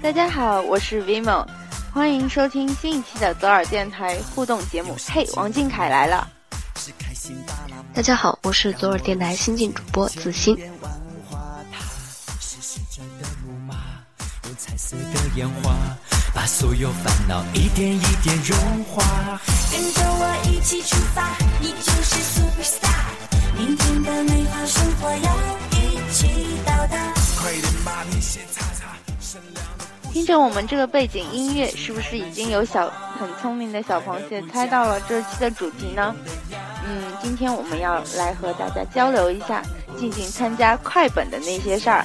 大家好，我是 Vimo，欢迎收听新一期的左耳电台互动节目。嘿，王俊凯来了！大家好，我是左耳电台新晋主播子欣。把所有烦恼一点一点融化，跟着我一起出发，你就是 superstar。明天的美好生活要一起到达。快点把那些擦擦，善良的。听着我们这个背景音乐，是不是已经有小很聪明的小螃蟹猜到了这期的主题呢？嗯，今天我们要来和大家交流一下静静参加快本的那些事儿。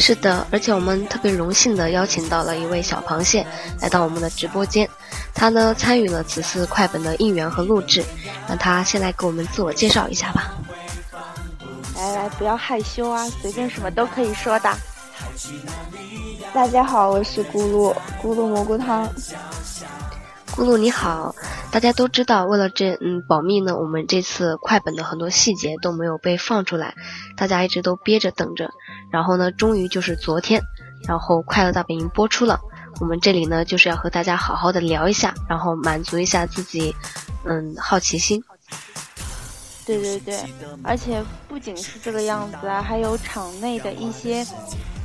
是的，而且我们特别荣幸的邀请到了一位小螃蟹来到我们的直播间，他呢参与了此次快本的应援和录制，让他先来给我们自我介绍一下吧。来来，不要害羞啊，随便什么都可以说的。大家好，我是咕噜咕噜蘑菇汤。露露你好，大家都知道，为了这嗯保密呢，我们这次快本的很多细节都没有被放出来，大家一直都憋着等着。然后呢，终于就是昨天，然后《快乐大本营》播出了，我们这里呢就是要和大家好好的聊一下，然后满足一下自己嗯好奇心。对对对，而且不仅是这个样子啊，还有场内的一些。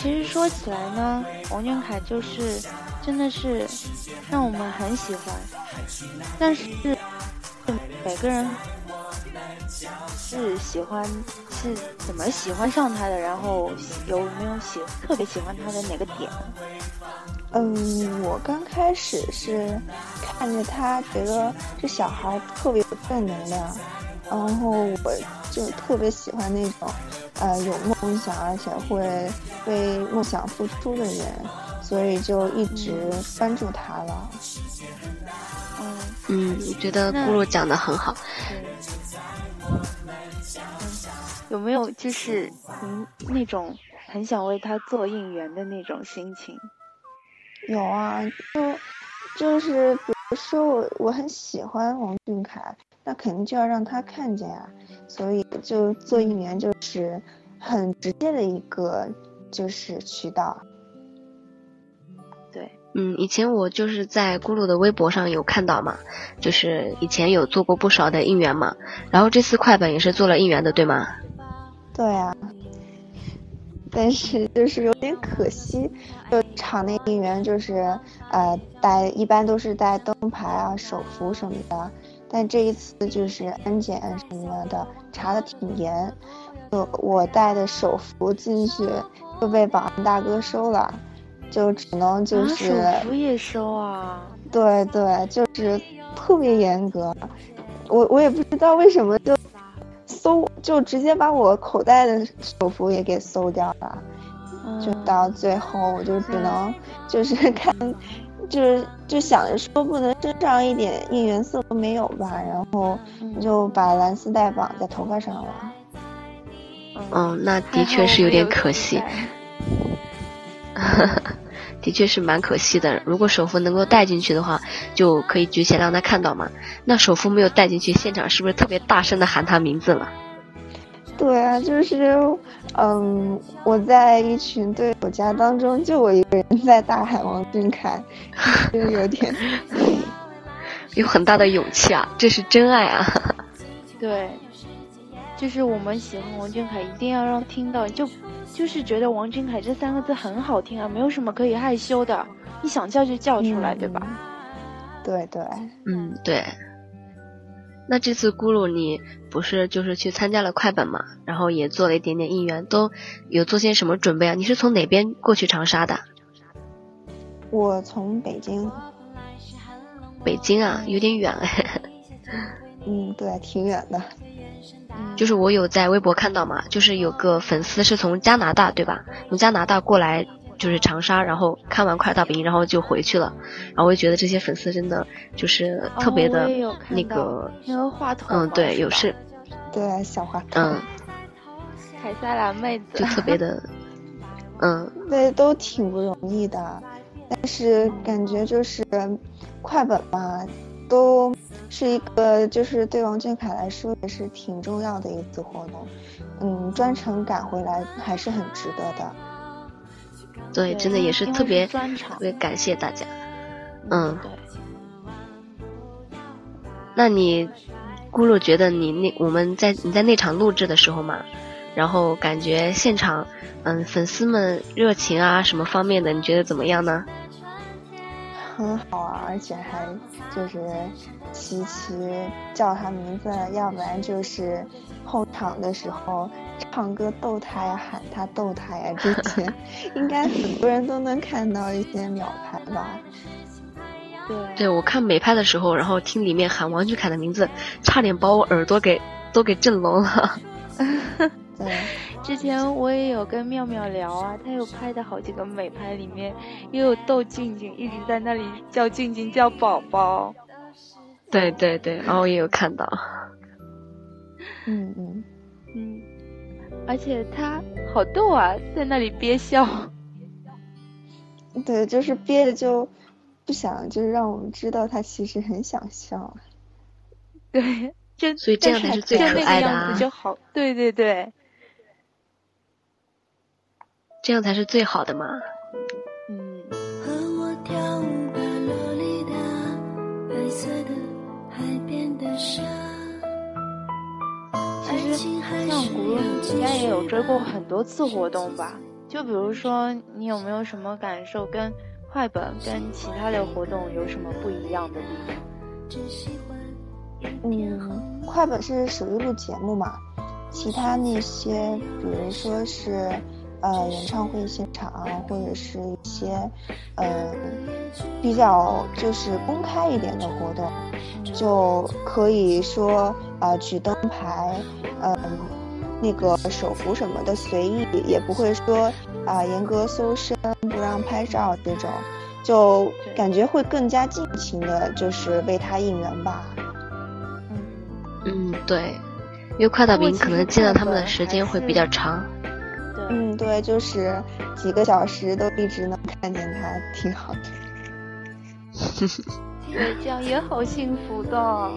其实说起来呢，王俊凯就是真的是让我们很喜欢，但是每个人是喜欢是怎么喜欢上他的，然后有没有喜特别喜欢他的哪个点？嗯，我刚开始是看着他，觉得这小孩特别有正能量，然后我就特别喜欢那种。呃，有梦想而且会为梦想付出的人，所以就一直关注他了。嗯嗯，我觉得咕噜讲的很好。嗯，有没有就是嗯那种很想为他做应援的那种心情？有啊，就就是比如说我我很喜欢王俊凯。那肯定就要让他看见啊，所以就做应援就是很直接的一个就是渠道。对，嗯，以前我就是在咕噜的微博上有看到嘛，就是以前有做过不少的应援嘛，然后这次快本也是做了应援的，对吗？对啊，但是就是有点可惜，就场内应援就是呃带一般都是带灯牌啊、手幅什么的。但这一次就是安检什么的查的挺严，就我带的手幅进去就被保安大哥收了，就只能就是手幅也收啊？对对，就是特别严格，我我也不知道为什么就搜就直接把我口袋的手幅也给搜掉了，就到最后我就只能就是 看。就是就想着说不能身上一点应援色都没有吧，然后就把蓝丝带绑在头发上了。嗯，那的确是有点可惜。的确是蛮可惜的。如果手幅能够带进去的话，就可以举起来让他看到嘛。那手幅没有带进去，现场是不是特别大声的喊他名字了？对啊，就是，嗯，我在一群队友家当中，就我一个人在大喊王俊凯，就有点，有很大的勇气啊，这是真爱啊！对，就是我们喜欢王俊凯，一定要让听到，就就是觉得王俊凯这三个字很好听啊，没有什么可以害羞的，你想叫就叫出来，对吧？对对，嗯，对。那这次咕噜你不是就是去参加了快本嘛，然后也做了一点点应援，都有做些什么准备啊？你是从哪边过去长沙的？我从北京。北京啊，有点远哎。嗯，对，挺远的。就是我有在微博看到嘛，就是有个粉丝是从加拿大，对吧？从加拿大过来，就是长沙，然后看完《快乐大本营》，然后就回去了。然后我就觉得这些粉丝真的就是特别的那个，那个话筒，嗯，对，有事，对，小话筒，嗯，凯撒兰妹子，就特别的，嗯，对，都挺不容易的，但是感觉就是快本嘛，都。是一个，就是对王俊凯来说也是挺重要的一次活动，嗯，专程赶回来还是很值得的。对，真的也是特别特别感谢大家。嗯。对。那你，咕噜觉得你那我们在你在那场录制的时候嘛，然后感觉现场，嗯，粉丝们热情啊什么方面的，你觉得怎么样呢？很好啊，而且还就是。琪琪叫他名字，要不然就是后场的时候唱歌逗他呀，喊他逗他呀，这些应该很多人都能看到一些秒拍吧？对，对我看美拍的时候，然后听里面喊王俊凯的名字，差点把我耳朵给都给震聋了。对，之前我也有跟妙妙聊啊，他有拍的好几个美拍，里面又有逗静静，一直在那里叫静静叫宝宝。对对对，然后也有看到，嗯嗯嗯，而且他好逗啊，在那里憋笑。对，就是憋着就不想，就是让我们知道他其实很想笑。对，就所以这样才是最可爱的啊！就好，对对对，这样才是最好的嘛。嗯。其实像古鲁，你应该也有追过很多次活动吧？就比如说，你有没有什么感受，跟快本跟其他的活动有什么不一样的地方？嗯，快本是属于录节目嘛，其他那些，比如说是。呃，演唱会现场或者是一些呃比较就是公开一点的活动，就可以说啊举灯牌，嗯那个手幅什么的随意，也不会说啊严格搜身不让拍照这种，就感觉会更加尽情的，就是为他应援吧。嗯，对，因为快到饼可能见到他们的时间会比较长。嗯，对，就是几个小时都一直能看见他，挺好的。对，这样也好幸福的。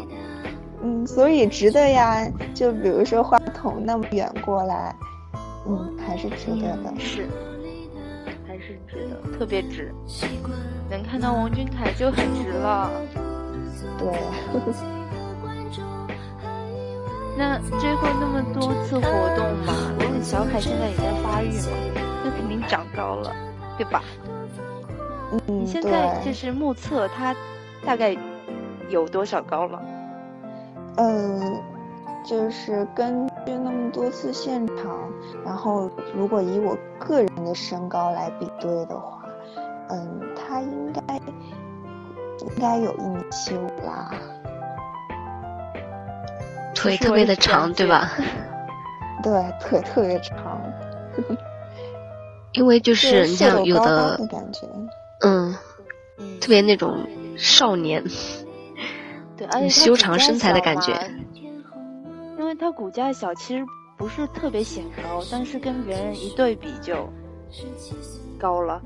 嗯，所以值得呀。就比如说话筒那么远过来，嗯，还是值得的。是，还是值得，特别值。能看到王俊凯就很值了。对。那追过那么多次活动嘛，小凯现在也在发育嘛，那肯定长高了，对吧？嗯，你现在就是目测他大概有多少高了？嗯，就是根据那么多次现场，然后如果以我个人的身高来比对的话，嗯，他应该应该有一米七五啦。腿特别的长，对吧？对，腿特别长。因为就是你像有的感觉，嗯，特别那种少年，对，而且修长身材的感觉。因为他骨架小，其实不是特别显高，但是跟别人一对比就高了。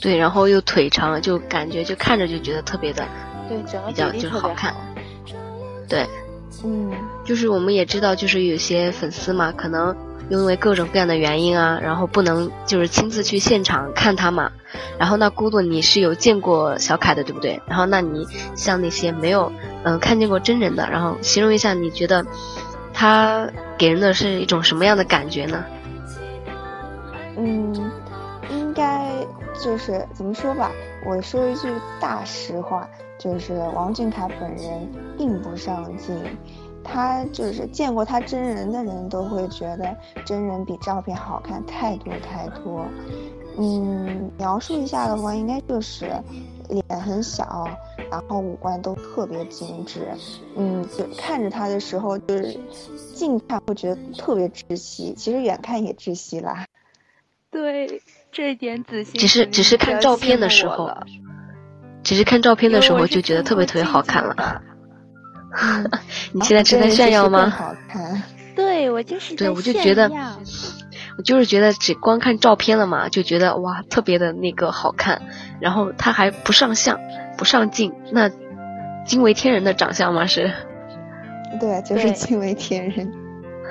对，然后又腿长，就感觉就看着就觉得特别的，对，整个比较就好看。对。嗯，就是我们也知道，就是有些粉丝嘛，可能因为各种各样的原因啊，然后不能就是亲自去现场看他嘛。然后那姑姑你是有见过小凯的，对不对？然后那你像那些没有嗯看见过真人的，然后形容一下，你觉得他给人的是一种什么样的感觉呢？嗯，应该就是怎么说吧，我说一句大实话。就是王俊凯本人并不上镜，他就是见过他真人的人都会觉得真人比照片好看太多太多。嗯，描述一下的话，应该就是脸很小，然后五官都特别精致，嗯，就看着他的时候，就是近看会觉得特别窒息，其实远看也窒息啦。对，这一点仔细。只是只是看照片的时候，只是看照片的时候就觉得特别特别好看了。你现在是在炫耀吗？好看。对我就是对，我就觉得，我就是觉得只光看照片了嘛，就觉得哇，特别的那个好看。然后他还不上相，不上镜，那惊为天人的长相吗？是。对，就是惊为天人。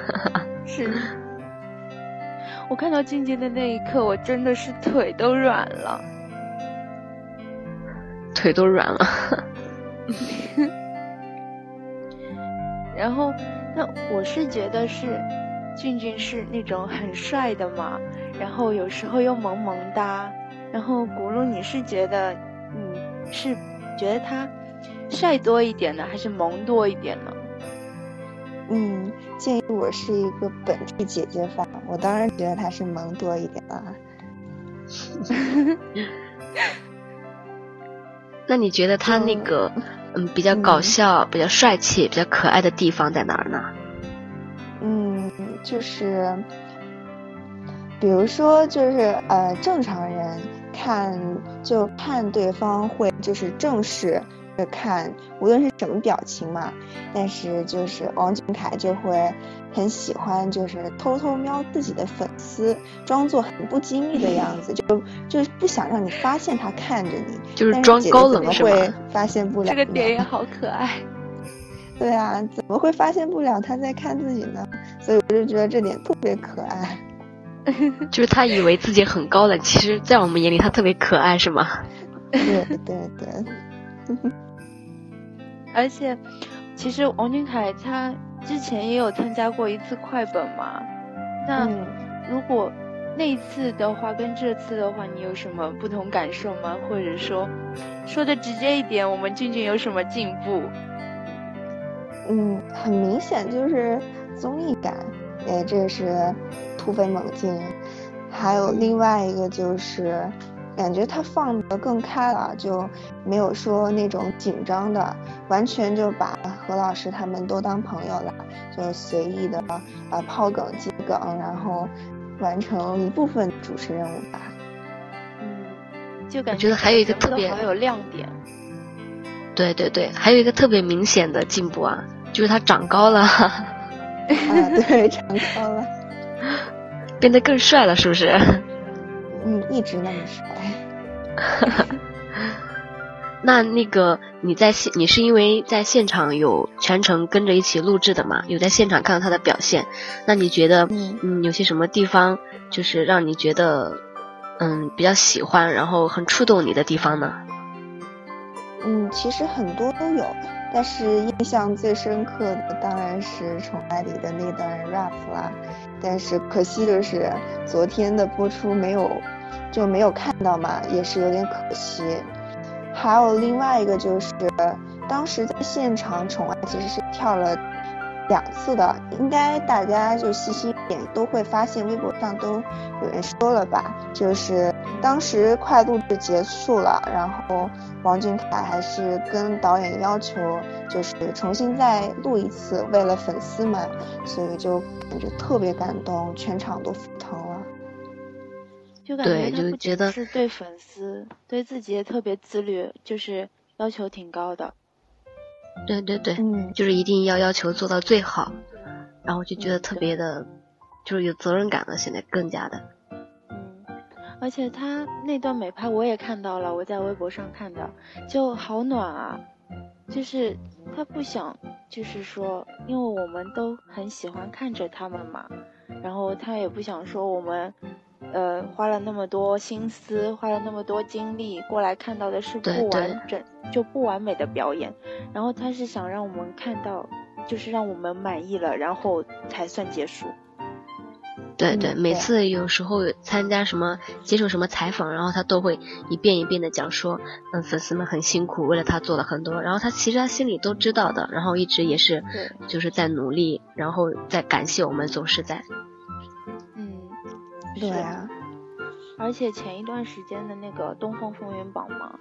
是。我看到静静的那一刻，我真的是腿都软了。腿都软了。然后。那我是觉得是，俊俊是那种很帅的嘛，然后有时候又萌萌哒，然后古露你是觉得，你，是觉得他帅多一点呢，还是萌多一点呢？嗯，鉴于我是一个本质姐姐范，我当然觉得他是萌多一点了。那你觉得他那个？嗯，比较搞笑、比较帅气、比较可爱的地方在哪儿呢？嗯，就是，比如说，就是呃，正常人看就看对方会就是正视。看无论是什么表情嘛，但是就是王俊凯就会很喜欢，就是偷偷瞄自己的粉丝，装作很不经意的样子，就就是不想让你发现他看着你，就是装高冷是会发现不了这个点也 好可爱。对啊，怎么会发现不了他在看自己呢？所以我就觉得这点特别可爱。就是他以为自己很高冷，其实，在我们眼里他特别可爱，是吗？对对对。而且，其实王俊凯他之前也有参加过一次快本嘛。那如果那一次的话跟这次的话，你有什么不同感受吗？或者说，说的直接一点，我们俊俊有什么进步？嗯，很明显就是综艺感，哎，这是突飞猛进。还有另外一个就是。感觉他放得更开了，就没有说那种紧张的，完全就把何老师他们都当朋友了，就随意的啊抛梗接梗，然后完成一部分主持任务吧。嗯，就感觉得还有一个特别好有亮点。对对对，还有一个特别明显的进步啊，就是他长高了。啊，对，长高了，变得更帅了，是不是？嗯，一直那么帅。那那个你在现，你是因为在现场有全程跟着一起录制的嘛？有在现场看到他的表现，那你觉得嗯有些什么地方就是让你觉得嗯比较喜欢，然后很触动你的地方呢？嗯，其实很多都有，但是印象最深刻的当然是《宠爱》里的那段 rap 啦。但是可惜的是，昨天的播出没有。就没有看到嘛，也是有点可惜。还有另外一个就是，当时在现场宠爱其实是跳了两次的，应该大家就细心一点都会发现，微博上都有人说了吧，就是当时快录制结束了，然后王俊凯还是跟导演要求，就是重新再录一次，为了粉丝们，所以就感觉特别感动，全场都沸腾了。就感觉他不仅是对粉丝，对自己也特别自律，就是要求挺高的。对对对，嗯，就是一定要要求做到最好，然后就觉得特别的，就是有责任感了。现在更加的。嗯，而且他那段美拍我也看到了，我在微博上看的，就好暖啊。就是他不想，就是说，因为我们都很喜欢看着他们嘛，然后他也不想说我们。呃，花了那么多心思，花了那么多精力过来看到的是不完整就不完美的表演，然后他是想让我们看到，就是让我们满意了，然后才算结束。对对，每次有时候参加什么接受什么采访，然后他都会一遍一遍的讲说，嗯，粉丝们很辛苦，为了他做了很多，然后他其实他心里都知道的，然后一直也是就是在努力，然后在感谢我们，总是在。对啊，而且前一段时间的那个东方风云榜嘛，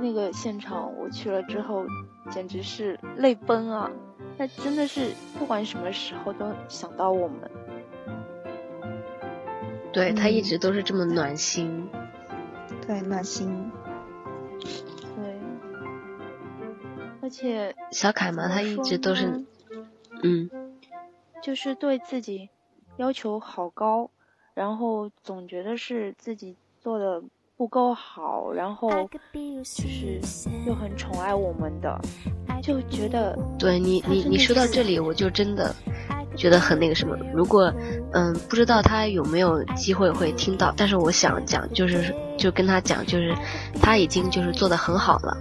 那个现场我去了之后，简直是泪奔啊！他真的是不管什么时候都想到我们。对他一直都是这么暖心。对，暖心。对，而且小凯嘛，他一直都是，嗯，就是对自己要求好高，然后总觉得是自己做的不够好，然后就是又很宠爱我们的，就觉得对你，你你说到这里，我就真的。觉得很那个什么，如果，嗯，不知道他有没有机会会听到，但是我想讲，就是就跟他讲，就是他已经就是做的很好了，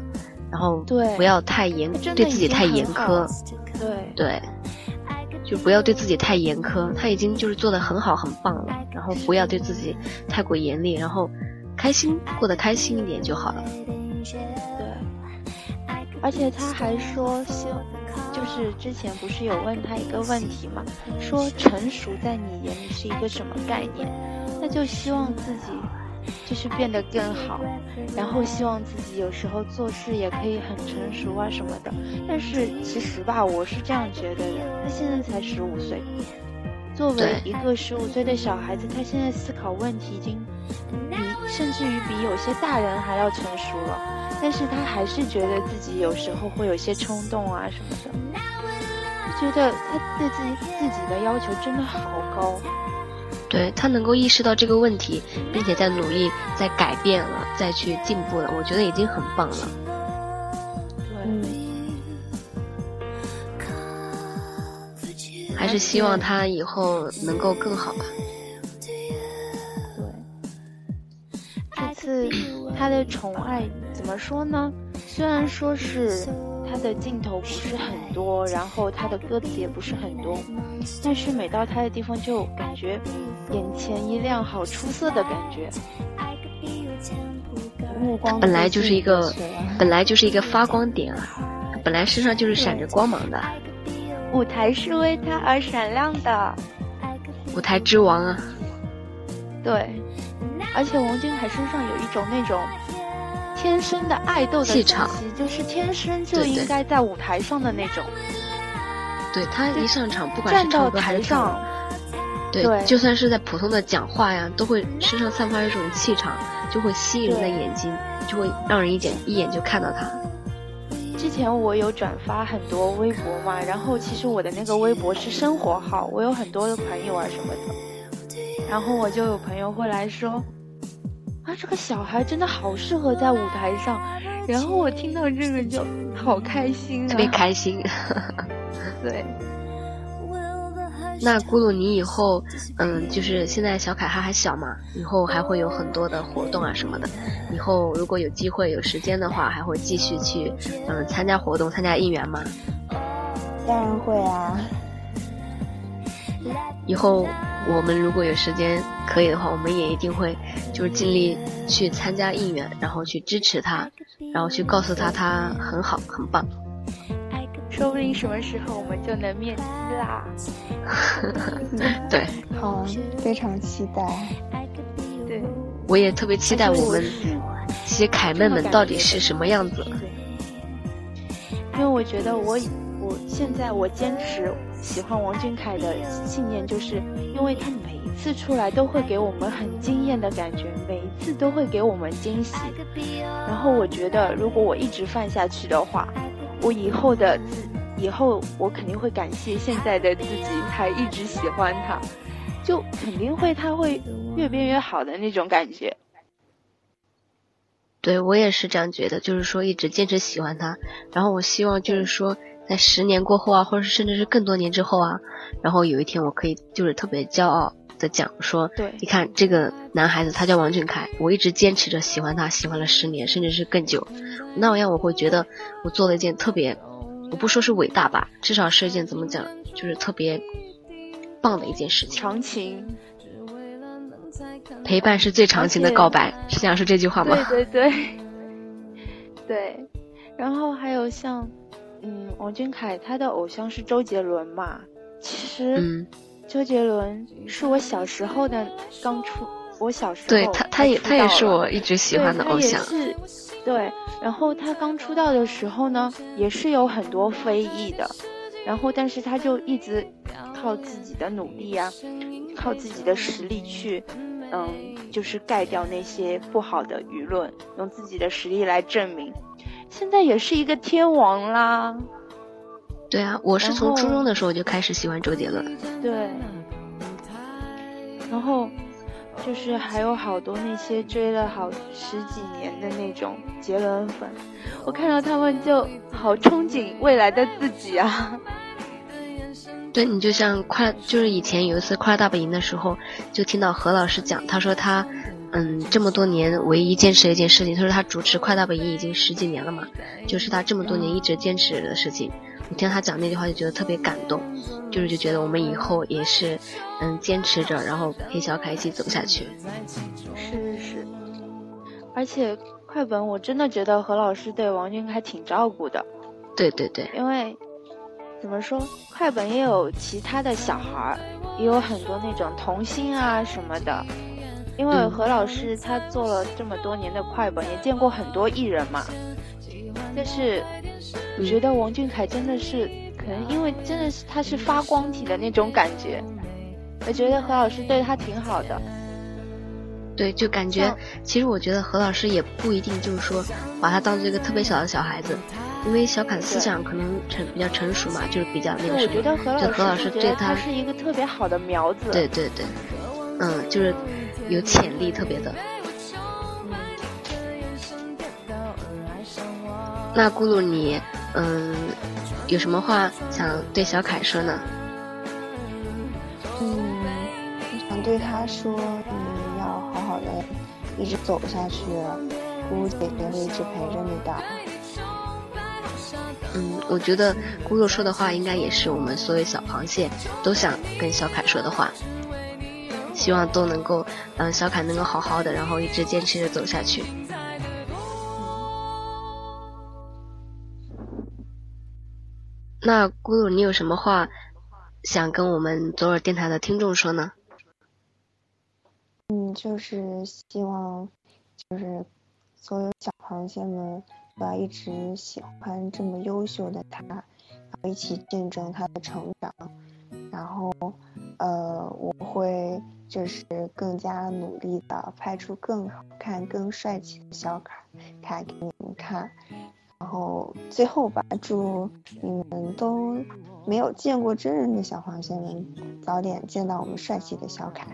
然后不要太严，对自己太严苛，对对，就不要对自己太严苛，他已经就是做的很好很棒了，然后不要对自己太过严厉，然后开心过得开心一点就好了。对，而且他还说希望。就是之前不是有问他一个问题嘛，说成熟在你眼里是一个什么概念？那就希望自己就是变得更好，然后希望自己有时候做事也可以很成熟啊什么的。但是其实吧，我是这样觉得的，他现在才十五岁，作为一个十五岁的小孩子，他现在思考问题已经比甚至于比有些大人还要成熟了。但是他还是觉得自己有时候会有些冲动啊什么的，觉得他对自己自己的要求真的好高。对他能够意识到这个问题，并且在努力在改变了，再去进步了，我觉得已经很棒了。还是希望他以后能够更好吧。对，这次他的宠爱。怎么说呢？虽然说是他的镜头不是很多，然后他的歌词也不是很多，但是每到他的地方就感觉眼前一亮，好出色的感觉。目光本来就是一个，本来就是一个发光点啊，本来身上就是闪着光芒的。舞台是为他而闪亮的，舞台之王啊。对，而且王俊凯身上有一种那种。天生的爱豆的气场，就是天生就应该在舞台上的那种。对他一上场，不管是唱歌还是唱，对，就算是在普通的讲话呀，都会身上散发一种气场，就会吸引人的眼睛，就会让人一眼一眼就看到他。之前我有转发很多微博嘛，然后其实我的那个微博是生活号，我有很多的朋友啊什么的，然后我就有朋友会来说。啊，这个小孩真的好适合在舞台上，然后我听到这个就好开心啊，特别开心。对。那咕噜，你以后，嗯，就是现在小凯他还小嘛，以后还会有很多的活动啊什么的。以后如果有机会有时间的话，还会继续去，嗯，参加活动，参加应援吗？当然会啊。以后。我们如果有时间可以的话，我们也一定会就是尽力去参加应援，然后去支持他，然后去告诉他他很好很棒。说不定什么时候我们就能面基啦。对，好，非常期待。对，我也特别期待我们这些凯妹们到底是什么样子。因为我觉得我。现在我坚持喜欢王俊凯的信念，就是因为他每一次出来都会给我们很惊艳的感觉，每一次都会给我们惊喜。然后我觉得，如果我一直犯下去的话，我以后的自以后我肯定会感谢现在的自己，还一直喜欢他，就肯定会他会越变越好的那种感觉。对我也是这样觉得，就是说一直坚持喜欢他，然后我希望就是说。在十年过后啊，或者是甚至是更多年之后啊，然后有一天我可以就是特别骄傲的讲说，对，你看这个男孩子他叫王俊凯，我一直坚持着喜欢他，喜欢了十年，甚至是更久，那样我会觉得我做了一件特别，我不说是伟大吧，至少是一件怎么讲，就是特别棒的一件事情。长情，陪伴是最长情的告白，是想说这句话吗？对对对，对，然后还有像。嗯，王俊凯他的偶像是周杰伦嘛？其实，周杰伦是我小时候的刚出，我小时候对他，他也他也是我一直喜欢的偶像。是，对，然后他刚出道的时候呢，也是有很多非议的，然后但是他就一直靠自己的努力啊，靠自己的实力去，嗯，就是盖掉那些不好的舆论，用自己的实力来证明，现在也是一个天王啦。对啊，我是从初中的时候就开始喜欢周杰伦。对，然后就是还有好多那些追了好十几年的那种杰伦粉，我看到他们就好憧憬未来的自己啊。对你就像快，就是以前有一次快乐大本营的时候，就听到何老师讲，他说他嗯这么多年唯一坚持的一件事情，他说他主持快乐大本营已经十几年了嘛，就是他这么多年一直坚持的事情。我听他讲那句话就觉得特别感动，就是就觉得我们以后也是，嗯，坚持着，然后陪小凯一起走下去。是是是，而且快本我真的觉得何老师对王俊凯挺照顾的。对对对。因为怎么说，快本也有其他的小孩儿，也有很多那种童星啊什么的。因为何老师他做了这么多年的快本，也见过很多艺人嘛。但是，我觉得王俊凯真的是，可能因为真的是他是发光体的那种感觉，我觉得何老师对他挺好的。对，就感觉，其实我觉得何老师也不一定就是说把他当做一个特别小的小孩子，因为小凯思想可能成比较成熟嘛，就是比较那个什么。我觉得何老师对他是一个特别好的苗子。对对对，嗯，就是有潜力特别的。那咕噜你，嗯，有什么话想对小凯说呢？嗯，我想对他说，你要好好的一直走下去，咕噜姐姐会一直陪着你的。嗯，我觉得咕噜说的话应该也是我们所有小螃蟹都想跟小凯说的话，希望都能够，嗯，小凯能够好好的，然后一直坚持着走下去。那咕噜，你有什么话想跟我们左耳电台的听众说呢？嗯，就是希望，就是所有小螃蟹们都要一直喜欢这么优秀的他，然后一起见证他的成长。然后，呃，我会就是更加努力的拍出更好看、更帅气的小卡卡给你们看。然后最后吧，祝你们都没有见过真人的小螃蟹们早点见到我们帅气的小凯。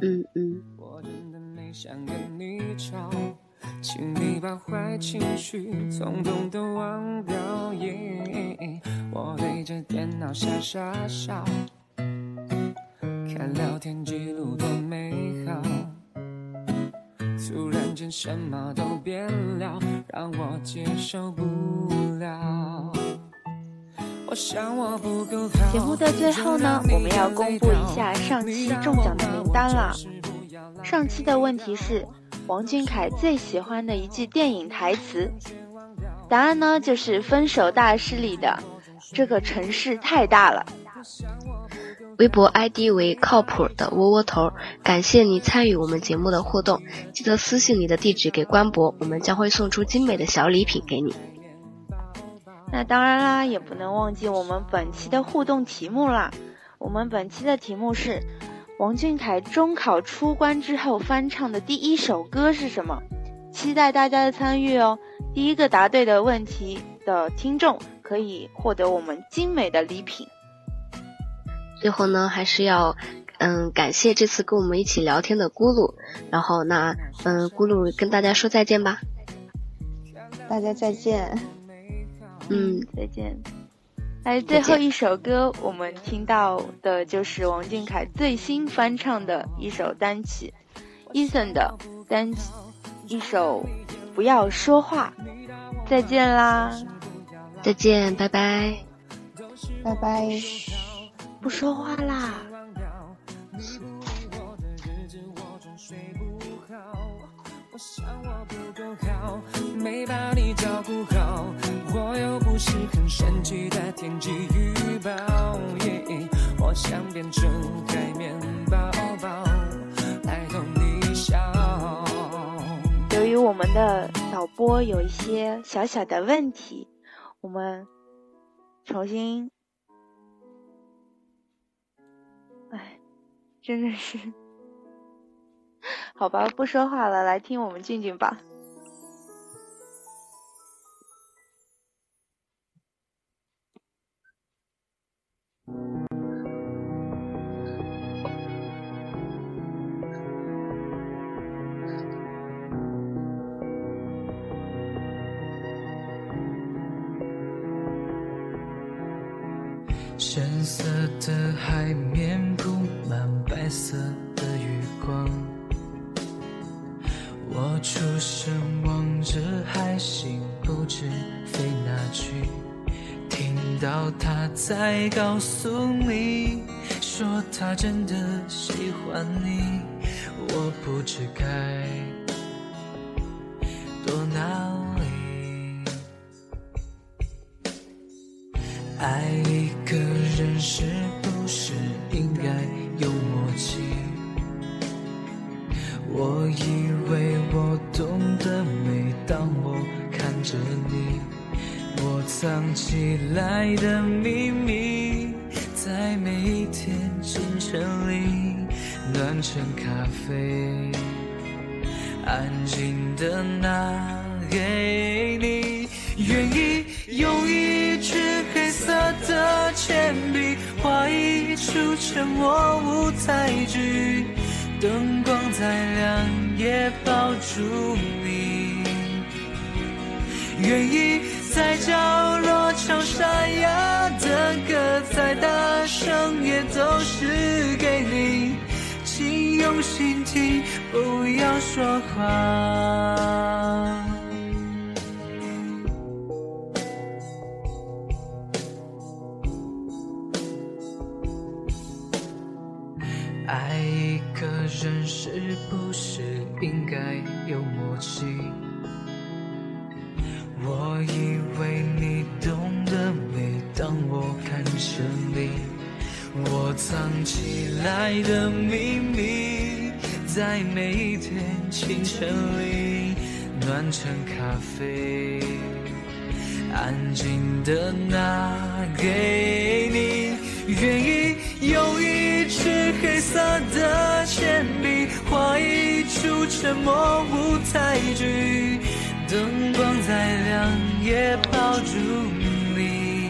嗯嗯。请你把坏情绪统统都忘掉。我对着电脑傻傻笑，看聊天记录多美好。突然间什么都变了，让我接受不了。节目的最后呢，我们要公布一下上期中奖的名单了。上期的问题是王俊凯最喜欢的一句电影台词，答案呢就是《分手大师》里的“这个城市太大了”。微博 ID 为靠谱的窝窝头，感谢你参与我们节目的互动，记得私信你的地址给官博，我们将会送出精美的小礼品给你。那当然啦，也不能忘记我们本期的互动题目啦。我们本期的题目是：王俊凯中考出关之后翻唱的第一首歌是什么？期待大家的参与哦！第一个答对的问题的听众可以获得我们精美的礼品。最后呢，还是要，嗯，感谢这次跟我们一起聊天的咕噜，然后那，嗯，咕噜跟大家说再见吧。大家再见。嗯，再见。来，最后一首歌，我们听到的就是王俊凯最新翻唱的一首单曲，Eason 的单曲，一首不要说话。再见啦。再见，拜拜。拜拜。不说话啦。我想我不够好没把你照顾好，我又不是很神奇的天气预报。我想变成海绵宝宝，来逗你笑。由于我们的。小波有一些小小的问题，我们重新，真的是，好吧，不说话了，来听我们静静吧。深色的海面白色的月光，我出神望着海星，不知飞哪去。听到他在告诉你，说他真的喜欢你，我不知该你，我藏起来的秘密，在每一天清晨里暖成咖啡，安静的拿给你，愿意用一支黑色的铅笔画一出沉默舞台剧，灯光再亮也抱住你，愿意在角落唱沙哑的歌，再大声也都是给你，请用心听，不要说话。藏起来的秘密，在每一天清晨里暖成咖啡，安静的拿给你，愿意用一支黑色的铅笔画一出沉默舞台剧，灯光再亮也抱住你，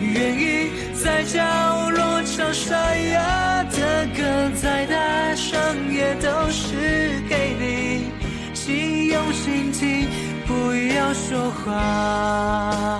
愿意在角落唱沙哑的歌，再大声也都是给你，请用心听，不要说话。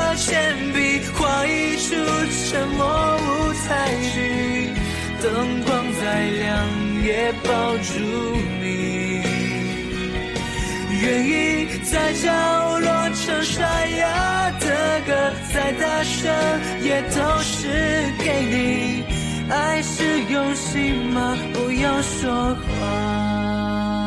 也抱住你。愿意在角落唱沙哑的歌，再大声也都是给你。爱是用心吗？不要说话。